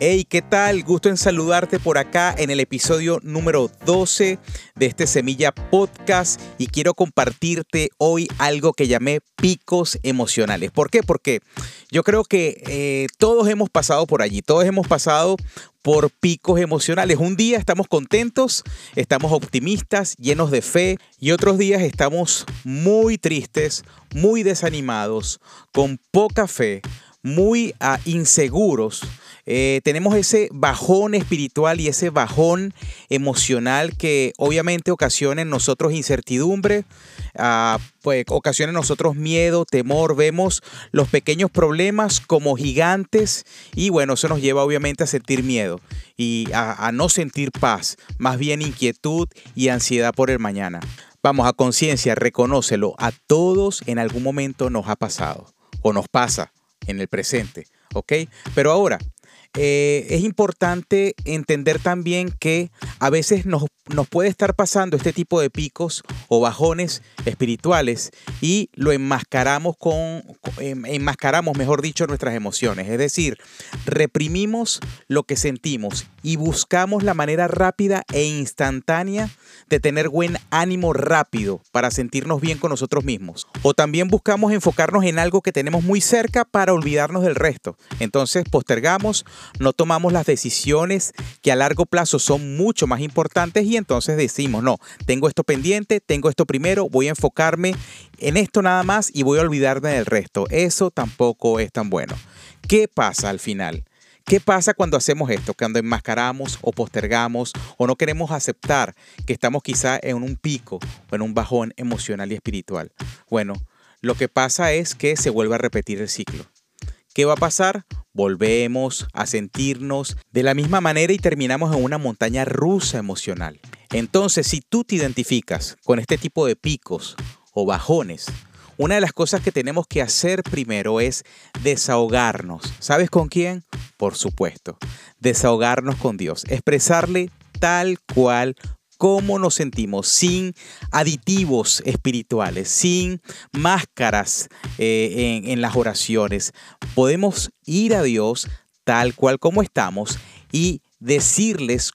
Hey, ¿qué tal? Gusto en saludarte por acá en el episodio número 12 de este Semilla Podcast y quiero compartirte hoy algo que llamé picos emocionales. ¿Por qué? Porque yo creo que eh, todos hemos pasado por allí, todos hemos pasado por picos emocionales. Un día estamos contentos, estamos optimistas, llenos de fe y otros días estamos muy tristes, muy desanimados, con poca fe, muy uh, inseguros eh, tenemos ese bajón espiritual y ese bajón emocional que obviamente ocasiona en nosotros incertidumbre, uh, pues ocasiona en nosotros miedo, temor, vemos los pequeños problemas como gigantes y bueno, eso nos lleva obviamente a sentir miedo y a, a no sentir paz, más bien inquietud y ansiedad por el mañana. Vamos a conciencia, reconócelo, a todos en algún momento nos ha pasado o nos pasa en el presente, ¿ok? Pero ahora, eh, es importante entender también que a veces nos, nos, puede estar pasando este tipo de picos o bajones espirituales y lo enmascaramos con, em, enmascaramos, mejor dicho, nuestras emociones. Es decir, reprimimos lo que sentimos y buscamos la manera rápida e instantánea de tener buen ánimo rápido para sentirnos bien con nosotros mismos. O también buscamos enfocarnos en algo que tenemos muy cerca para olvidarnos del resto. Entonces postergamos no tomamos las decisiones que a largo plazo son mucho más importantes y entonces decimos, no, tengo esto pendiente, tengo esto primero, voy a enfocarme en esto nada más y voy a olvidarme del resto. Eso tampoco es tan bueno. ¿Qué pasa al final? ¿Qué pasa cuando hacemos esto? Cuando enmascaramos o postergamos o no queremos aceptar que estamos quizá en un pico o en un bajón emocional y espiritual. Bueno, lo que pasa es que se vuelve a repetir el ciclo. ¿Qué va a pasar? Volvemos a sentirnos de la misma manera y terminamos en una montaña rusa emocional. Entonces, si tú te identificas con este tipo de picos o bajones, una de las cosas que tenemos que hacer primero es desahogarnos. ¿Sabes con quién? Por supuesto, desahogarnos con Dios, expresarle tal cual cómo nos sentimos, sin aditivos espirituales, sin máscaras eh, en, en las oraciones. Podemos ir a Dios tal cual como estamos y decirles,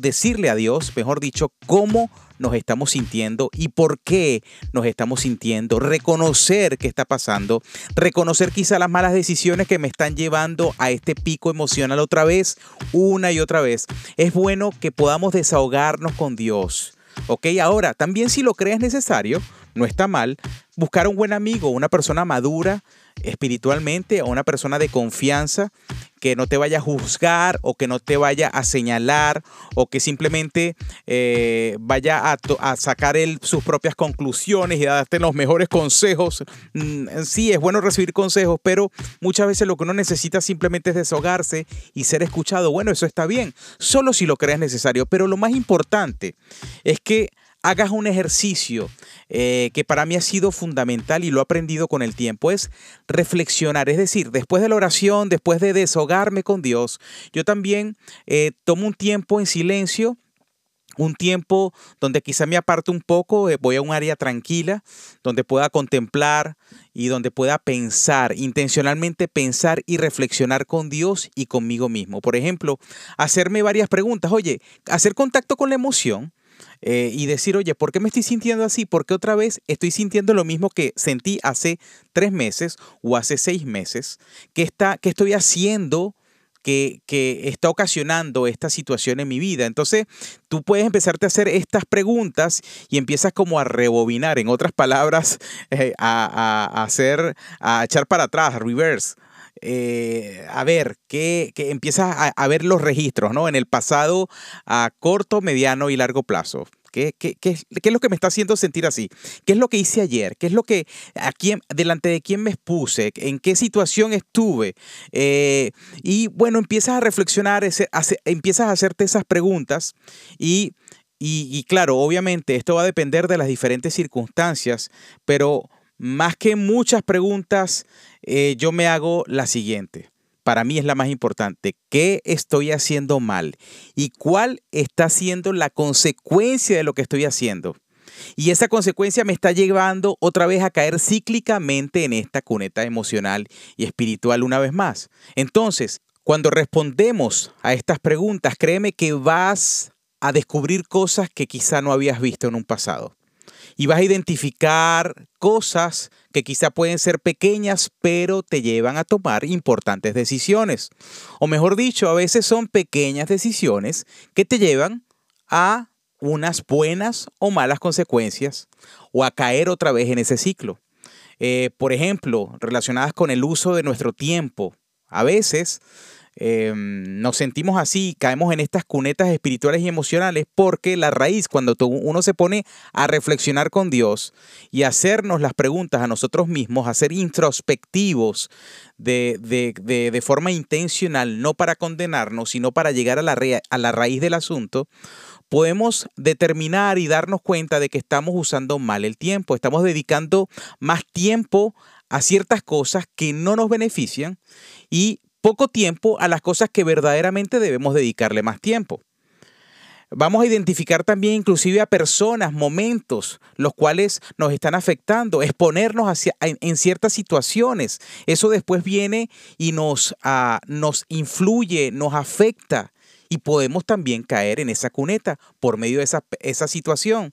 decirle a Dios, mejor dicho, cómo nos estamos sintiendo y por qué nos estamos sintiendo, reconocer qué está pasando, reconocer quizá las malas decisiones que me están llevando a este pico emocional otra vez, una y otra vez. Es bueno que podamos desahogarnos con Dios. ¿Ok? Ahora, también si lo crees necesario, no está mal, buscar un buen amigo, una persona madura espiritualmente, o una persona de confianza que no te vaya a juzgar o que no te vaya a señalar o que simplemente eh, vaya a, sacar sus propias conclusiones y darte los mejores consejos. Mm, sí, es bueno recibir consejos, pero muchas veces lo que uno necesita simplemente es desahogarse y ser escuchado. Bueno, eso está bien, solo si lo crees necesario, pero lo más importante es que hagas un ejercicio eh, que para mí ha sido fundamental y lo he aprendido con el tiempo, es reflexionar. Es decir, después de la oración, después de deshogarme con Dios, yo también eh, tomo un tiempo en silencio un tiempo donde quizá me aparte un poco, eh, voy a un área tranquila, donde pueda contemplar y donde pueda pensar, intencionalmente pensar y reflexionar con Dios y conmigo mismo. Por ejemplo, hacerme varias preguntas. Oye, hacer contacto con la emoción eh, y decir, oye, ¿por qué me estoy sintiendo así? ¿Por qué otra vez estoy sintiendo lo mismo que sentí hace tres meses o hace seis meses? ¿Qué, está, qué estoy haciendo? Que, que, está ocasionando esta situación en mi vida. Entonces, tú puedes empezarte a hacer estas preguntas y empiezas como a rebobinar, en otras palabras, eh, a, a, hacer, a echar para atrás, reverse, eh, a ver, que, empiezas a, ver los registros, ¿no? En el pasado a corto, mediano y largo plazo. ¿Qué, qué, qué, es lo que me está haciendo sentir así? ¿Qué es lo que hice ayer? ¿Qué es lo que, a quién, delante de quién me expuse? ¿En qué situación estuve? Eh, y bueno, empiezas a reflexionar, empiezas a hacerte esas preguntas y, y claro, obviamente esto va a depender de las diferentes circunstancias, pero más que muchas preguntas, eh, yo me hago la siguiente. Para mí es la más importante. ¿Qué estoy haciendo mal? ¿Y cuál está siendo la consecuencia de lo que estoy haciendo? Y esa consecuencia me está llevando otra vez a caer cíclicamente en esta cuneta emocional y espiritual una vez más. Entonces, Cuando respondemos a estas preguntas, créeme que vas a descubrir cosas que quizá no habías visto en un pasado. Y vas a identificar cosas que quizá pueden ser pequeñas, pero te llevan a tomar importantes decisiones. O mejor dicho, a veces son pequeñas decisiones que te llevan a unas buenas o malas consecuencias o a caer otra vez en ese ciclo. Eh, por ejemplo, relacionadas con el uso de nuestro tiempo. A veces Em, nos sentimos así, caemos en estas cunetas espirituales y emocionales porque la raíz, cuando uno se pone a reflexionar con Dios y hacernos las preguntas a nosotros mismos, a ser introspectivos de, forma intencional, no para condenarnos, sino para llegar a la, a la raíz del asunto, podemos determinar y darnos cuenta de que estamos usando mal el tiempo, estamos dedicando más tiempo a ciertas cosas que no nos benefician y poco tiempo a las cosas que verdaderamente debemos dedicarle más tiempo. Vamos a identificar también inclusive a personas, momentos, los cuales nos están afectando, exponernos en, ciertas situaciones. Eso después viene y nos, ah, nos influye, nos afecta y podemos también caer en esa cuneta por medio de esa, esa situación.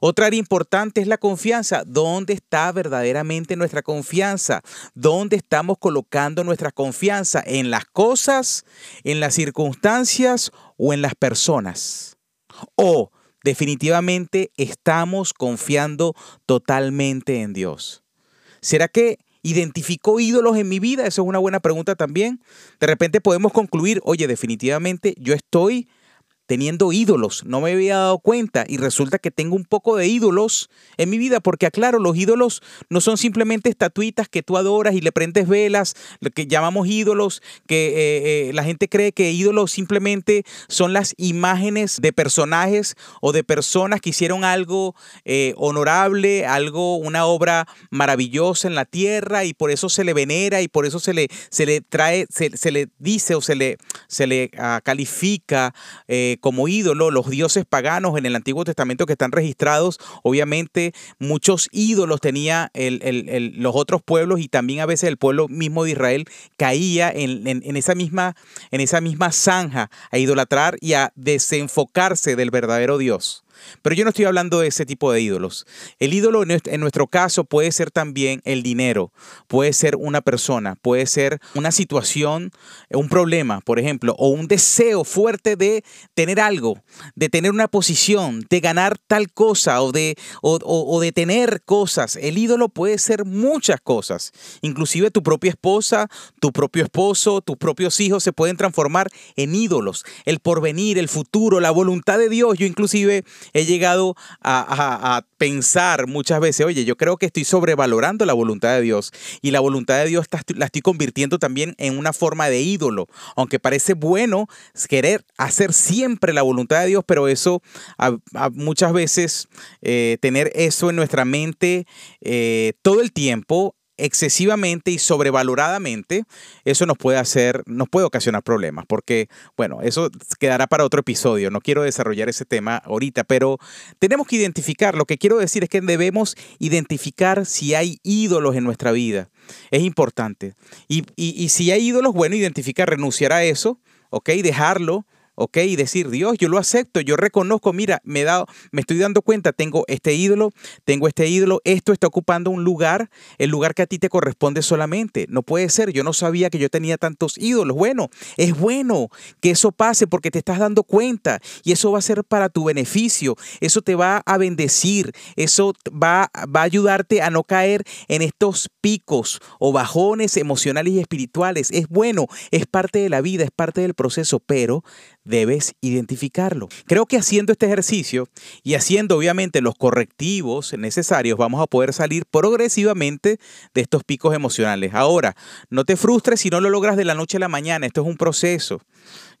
Otra área importante es la confianza. ¿Dónde está verdaderamente nuestra confianza? ¿Dónde estamos colocando nuestra confianza? ¿En las cosas, en las circunstancias o en las personas? O definitivamente estamos confiando totalmente en Dios. ¿Será que ¿Identificó ídolos en mi vida? Eso es una buena pregunta también. De repente podemos concluir, oye, definitivamente yo estoy teniendo ídolos. No me había dado cuenta y resulta que tengo un poco de ídolos en mi vida, porque aclaro, los ídolos no son simplemente estatuitas que tú adoras y le prendes velas, lo que llamamos ídolos, que eh, eh, la gente cree que ídolos simplemente son las imágenes de personajes o de personas que hicieron algo eh, honorable, algo, una obra maravillosa en la tierra y por eso se le venera y por eso se le, se le trae, se, le dice o se le, se le ah, califica como ídolo, los dioses paganos en el Antiguo Testamento que están registrados, obviamente muchos ídolos tenía los otros pueblos y también a veces el pueblo mismo de Israel caía en, esa, misma, en esa misma zanja a idolatrar y a desenfocarse del verdadero Dios. Pero yo no estoy hablando de ese tipo de ídolos. El ídolo en nuestro caso puede ser también el dinero, puede ser una persona, puede ser una situación, un problema, por ejemplo, o un deseo fuerte de tener algo, de tener una posición, de ganar tal cosa o de, o, de tener cosas. El ídolo puede ser muchas cosas, inclusive tu propia esposa, tu propio esposo, tus propios hijos se pueden transformar en ídolos. El porvenir, el futuro, la voluntad de Dios. Yo inclusive he llegado a, pensar muchas veces, oye, yo creo que estoy sobrevalorando la voluntad de Dios y la voluntad de Dios la estoy convirtiendo también en una forma de ídolo, aunque parece bueno querer hacer siempre la voluntad de Dios, pero eso muchas veces eh, tener eso en nuestra mente eh, todo el tiempo excesivamente y sobrevaloradamente, eso nos puede hacer, nos puede ocasionar problemas, porque, bueno, eso quedará para otro episodio. No quiero desarrollar ese tema ahorita, pero tenemos que identificar. Lo que quiero decir es que debemos identificar si hay ídolos en nuestra vida. Es importante. Y, y si hay ídolos, bueno, identificar, renunciar a eso, ¿ok? Dejarlo ¿ok? Y decir, Dios, yo lo acepto, yo reconozco, mira, me, he me estoy dando cuenta, tengo este ídolo, tengo este ídolo, esto está ocupando un lugar, el lugar que a ti te corresponde solamente. No puede ser, yo no sabía que yo tenía tantos ídolos. Bueno, es bueno que eso pase porque te estás dando cuenta y eso va a ser para tu beneficio, eso te va a bendecir, eso va, va a ayudarte a no caer en estos picos o bajones emocionales y espirituales. Es bueno, es parte de la vida, es parte del proceso, pero debes identificarlo. Creo que haciendo este ejercicio y haciendo obviamente los correctivos necesarios vamos a poder salir progresivamente de estos picos emocionales. Ahora, no te frustres si no lo logras de la noche a la mañana, esto es un proceso.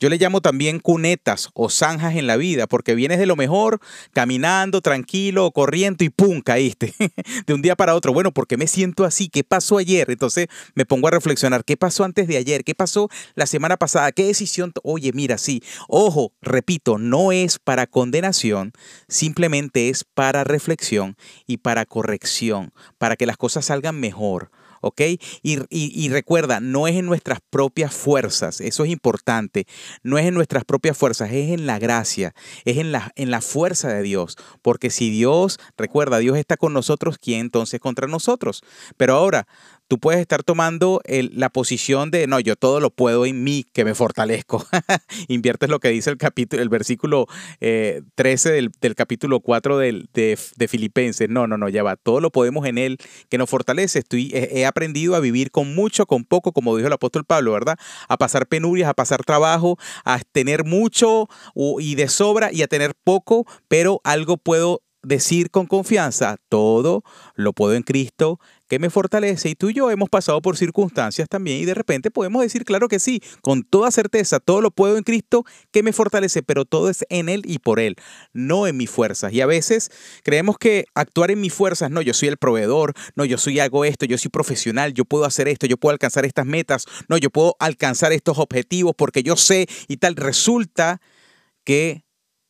Yo le llamo también cunetas o zanjas en la vida, porque vienes de lo mejor, caminando, tranquilo, corriendo y ¡pum! caíste de un día para otro. Bueno, ¿por qué me siento así? ¿Qué pasó ayer? Entonces me pongo a reflexionar, ¿qué pasó antes de ayer? ¿Qué pasó la semana pasada? ¿Qué decisión? Oye, mira, sí. Ojo, repito, no es para condenación, simplemente es para reflexión y para corrección, para que las cosas salgan mejor. ¿Ok? Y, recuerda, no es en nuestras propias fuerzas, eso es importante, no es en nuestras propias fuerzas, es en la gracia, es en la, en la fuerza de Dios, porque si Dios, recuerda, Dios está con nosotros, ¿quién entonces contra nosotros? Pero ahora, tú puedes estar tomando la posición de, no, yo todo lo puedo en mí, que me fortalezco. Inviertes lo que dice el capítulo, el versículo 13 eh, del, capítulo 4 de, de, Filipenses. No, no, no, ya va. Todo lo podemos en Él que nos fortalece. Estoy, he, aprendido a vivir con mucho, con poco, como dijo el apóstol Pablo, ¿verdad? A pasar penurias, a pasar trabajo, a tener mucho y de sobra y a tener poco, pero algo puedo decir con confianza, todo lo puedo en Cristo que me fortalece y tú y yo hemos pasado por circunstancias también y de repente podemos decir, claro que sí, con toda certeza, todo lo puedo en Cristo que me fortalece, pero todo es en Él y por Él, no en mis fuerzas. Y a veces creemos que actuar en mis fuerzas, no, yo soy el proveedor, no, yo soy hago esto, yo soy profesional, yo puedo hacer esto, yo puedo alcanzar estas metas, no, yo puedo alcanzar estos objetivos porque yo sé y tal. Resulta que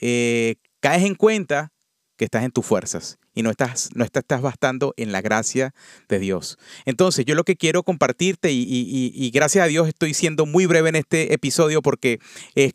eh, caes en cuenta que estás en tus fuerzas y no estás, no estás bastando en la gracia de Dios. Entonces, yo lo que quiero compartirte y, y, gracias a Dios estoy siendo muy breve en este episodio porque es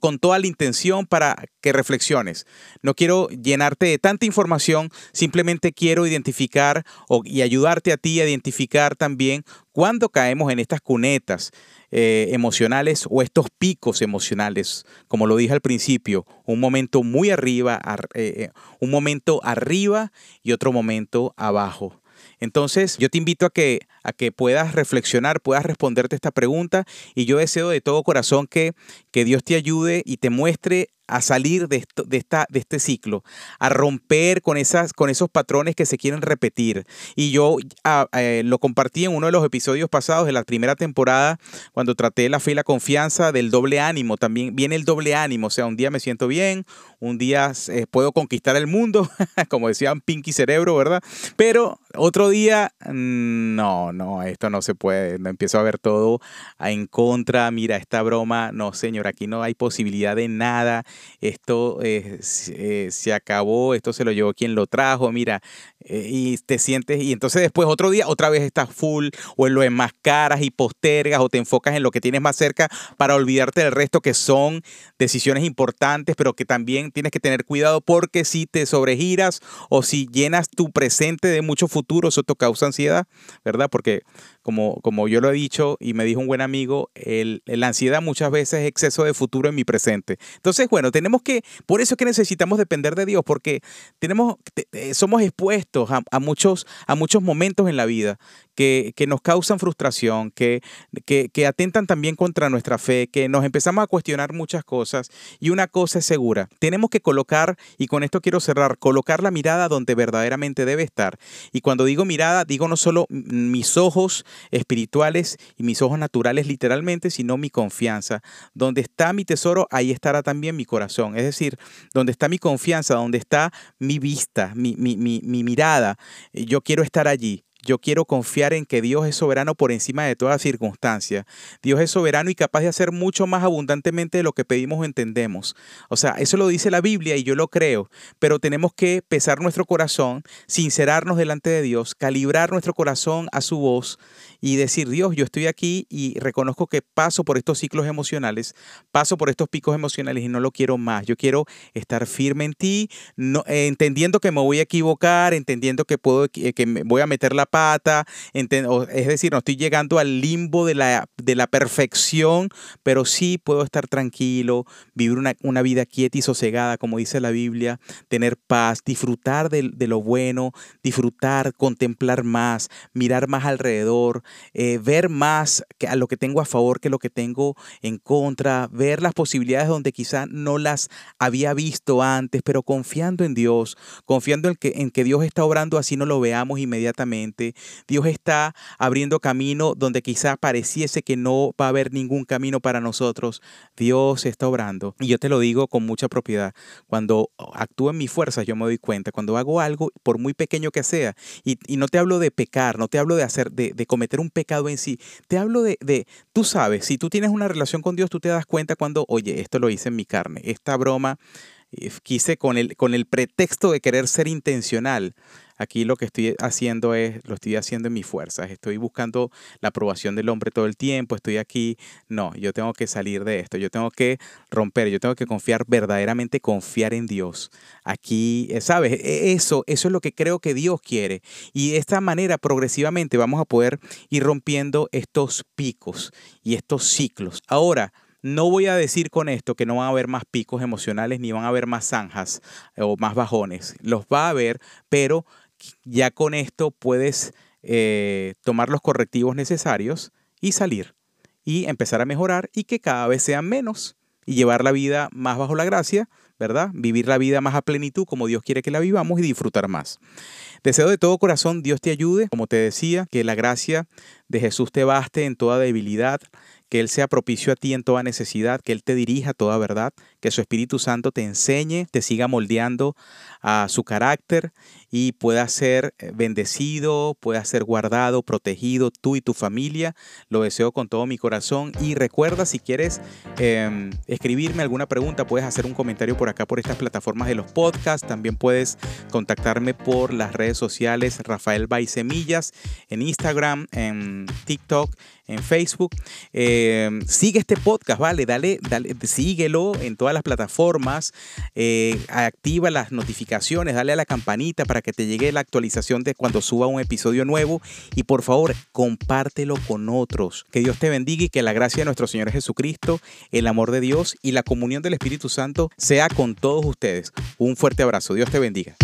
con toda la intención para que reflexiones. No quiero llenarte de tanta información, simplemente quiero identificar y ayudarte a ti a identificar también cuándo caemos en estas cunetas eh, emocionales o estos picos emocionales, como lo dije al principio, un momento muy arriba, eh, eh, un momento arriba y otro momento abajo. Entonces, yo te invito a que, a que puedas reflexionar, puedas responderte esta pregunta y yo deseo de todo corazón que, que Dios te ayude y te muestre a salir de, esta, de este ciclo, a romper con, esas, con esos patrones que se quieren repetir. Y yo ah, eh, lo compartí en uno de los episodios pasados de la primera temporada, cuando traté la fe y la confianza del doble ánimo. También viene el doble ánimo, o sea, un día me siento bien, un día eh, puedo conquistar el mundo, como decían Pinky Cerebro, ¿verdad? Pero otro día, no, no, esto no se puede. Empiezo a ver todo en contra. Mira, esta broma, no, señor, aquí no hay posibilidad de nada esto eh, se acabó, esto se lo llevó quien lo trajo, mira, eh, y te sientes, y entonces después otro día otra vez estás full o en lo enmascaras y postergas o te enfocas en lo que tienes más cerca para olvidarte del resto que son decisiones importantes, pero que también tienes que tener cuidado porque si te sobregiras o si llenas tu presente de mucho futuro, eso te causa ansiedad, ¿verdad? Porque como, como yo lo he dicho y me dijo un buen amigo, el, la ansiedad muchas veces es exceso de futuro en mi presente. Entonces, bueno, tenemos que, por eso es que necesitamos depender de Dios, porque tenemos, eh, somos expuestos a, a, muchos, a muchos momentos en la vida que, que nos causan frustración, que, que, que atentan también contra nuestra fe, que nos empezamos a cuestionar muchas cosas. Y una cosa es segura, tenemos que colocar, y con esto quiero cerrar, colocar la mirada donde verdaderamente debe estar. Y cuando digo mirada, digo no solo mis ojos, espirituales y mis ojos naturales literalmente, sino mi confianza. Donde está mi tesoro, ahí estará también mi corazón. Es decir, donde está mi confianza, donde está mi vista, mi, mi, mi, mi mirada, yo quiero estar allí. Yo quiero confiar en que Dios es soberano por encima de toda circunstancia. Dios es soberano y capaz de hacer mucho más abundantemente de lo que pedimos o entendemos. O sea, eso lo dice la Biblia y yo lo creo, pero tenemos que pesar nuestro corazón, sincerarnos delante de Dios, calibrar nuestro corazón a su voz y decir, Dios, yo estoy aquí y reconozco que paso por estos ciclos emocionales, paso por estos picos emocionales y no lo quiero más. Yo quiero estar firme en ti, no, entendiendo que me voy a equivocar, entendiendo que puedo que me voy a meter la pata, es decir, no estoy llegando al limbo de la, de la perfección, pero sí puedo estar tranquilo, vivir una, una vida quieta y sosegada, como dice la Biblia, tener paz, disfrutar de, de lo bueno, disfrutar, contemplar más, mirar más alrededor, eh, ver más que a lo que tengo a favor que lo que tengo en contra, ver las posibilidades donde quizá no las había visto antes, pero confiando en Dios, confiando en que, en que Dios está obrando así no lo veamos inmediatamente. Dios está abriendo camino donde quizá pareciese que no va a haber ningún camino para nosotros. Dios está obrando. Y yo te lo digo con mucha propiedad. Cuando actúo en mi fuerza, yo me doy cuenta. Cuando hago algo, por muy pequeño que sea, y, no te hablo de pecar, no te hablo de hacer, de, cometer un pecado en sí. Te hablo de, tú sabes, si tú tienes una relación con Dios, tú te das cuenta cuando, oye, esto lo hice en mi carne, esta broma eh, quise con el pretexto de querer ser intencional, aquí lo que estoy haciendo es, lo estoy haciendo en mis fuerzas, estoy buscando la aprobación del hombre todo el tiempo, estoy aquí, no, yo tengo que salir de esto, yo tengo que romper, yo tengo que confiar verdaderamente, confiar en Dios. Aquí, eh, ¿sabes? E, eso, eso es lo que creo que Dios quiere. Y de esta manera, progresivamente, vamos a poder ir rompiendo estos picos y estos ciclos. Ahora, no voy a decir con esto que no van a haber más picos emocionales ni van a haber más zanjas eh, o más bajones. Los va a haber, pero ya con esto puedes eh, tomar los correctivos necesarios y salir y empezar a mejorar y que cada vez sean menos y llevar la vida más bajo la gracia, ¿verdad? Vivir la vida más a plenitud como Dios quiere que la vivamos y disfrutar más. Deseo de todo corazón, Dios te ayude, como te decía, que la gracia de Jesús te baste en toda debilidad, que Él sea propicio a ti en toda necesidad, que Él te dirija toda verdad, que su Espíritu Santo te enseñe, te siga moldeando a su carácter y pueda ser eh, bendecido, pueda ser guardado, protegido tú y tu familia. Lo deseo con todo mi corazón y recuerda si quieres em, escribirme alguna pregunta, puedes hacer un comentario por acá por estas plataformas de los podcasts. También puedes contactarme por las redes sociales Rafael Baisemillas en Instagram, en TikTok en Facebook. Em, sigue este podcast, ¿vale? Dale, dale, síguelo en todas las plataformas. Eh, activa las notificaciones, dale a la campanita para que te llegue la actualización de cuando suba un episodio nuevo. Y por favor, compártelo con otros. Que Dios te bendiga y que la gracia de nuestro Señor Jesucristo, el amor de Dios y la comunión del Espíritu Santo sea con todos ustedes. Un fuerte abrazo. Dios te bendiga.